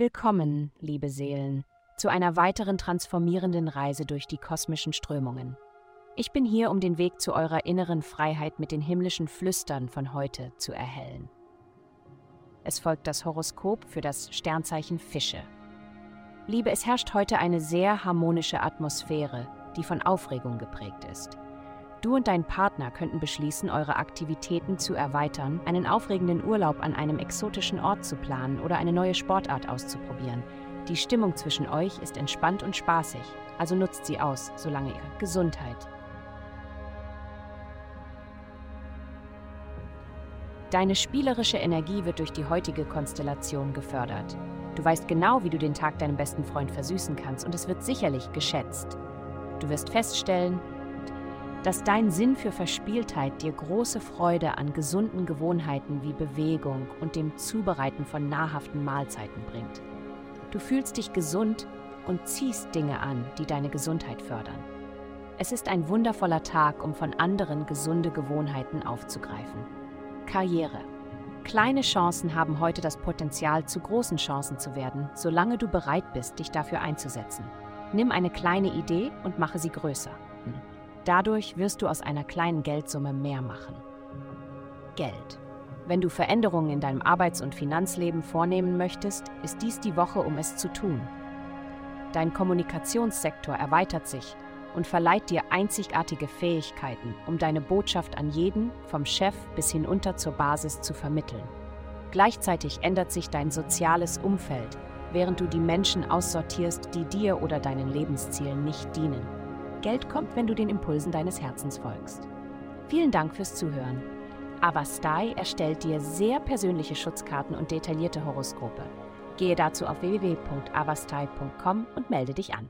Willkommen, liebe Seelen, zu einer weiteren transformierenden Reise durch die kosmischen Strömungen. Ich bin hier, um den Weg zu eurer inneren Freiheit mit den himmlischen Flüstern von heute zu erhellen. Es folgt das Horoskop für das Sternzeichen Fische. Liebe, es herrscht heute eine sehr harmonische Atmosphäre, die von Aufregung geprägt ist. Du und dein Partner könnten beschließen, eure Aktivitäten zu erweitern, einen aufregenden Urlaub an einem exotischen Ort zu planen oder eine neue Sportart auszuprobieren. Die Stimmung zwischen euch ist entspannt und spaßig, also nutzt sie aus, solange ihr Gesundheit. Deine spielerische Energie wird durch die heutige Konstellation gefördert. Du weißt genau, wie du den Tag deinem besten Freund versüßen kannst und es wird sicherlich geschätzt. Du wirst feststellen, dass dein Sinn für Verspieltheit dir große Freude an gesunden Gewohnheiten wie Bewegung und dem Zubereiten von nahrhaften Mahlzeiten bringt. Du fühlst dich gesund und ziehst Dinge an, die deine Gesundheit fördern. Es ist ein wundervoller Tag, um von anderen gesunde Gewohnheiten aufzugreifen. Karriere. Kleine Chancen haben heute das Potenzial, zu großen Chancen zu werden, solange du bereit bist, dich dafür einzusetzen. Nimm eine kleine Idee und mache sie größer. Dadurch wirst du aus einer kleinen Geldsumme mehr machen. Geld. Wenn du Veränderungen in deinem Arbeits- und Finanzleben vornehmen möchtest, ist dies die Woche, um es zu tun. Dein Kommunikationssektor erweitert sich und verleiht dir einzigartige Fähigkeiten, um deine Botschaft an jeden, vom Chef bis hinunter zur Basis zu vermitteln. Gleichzeitig ändert sich dein soziales Umfeld, während du die Menschen aussortierst, die dir oder deinen Lebenszielen nicht dienen. Geld kommt, wenn du den Impulsen deines Herzens folgst. Vielen Dank fürs Zuhören. Avastai erstellt dir sehr persönliche Schutzkarten und detaillierte Horoskope. Gehe dazu auf www.avastai.com und melde dich an.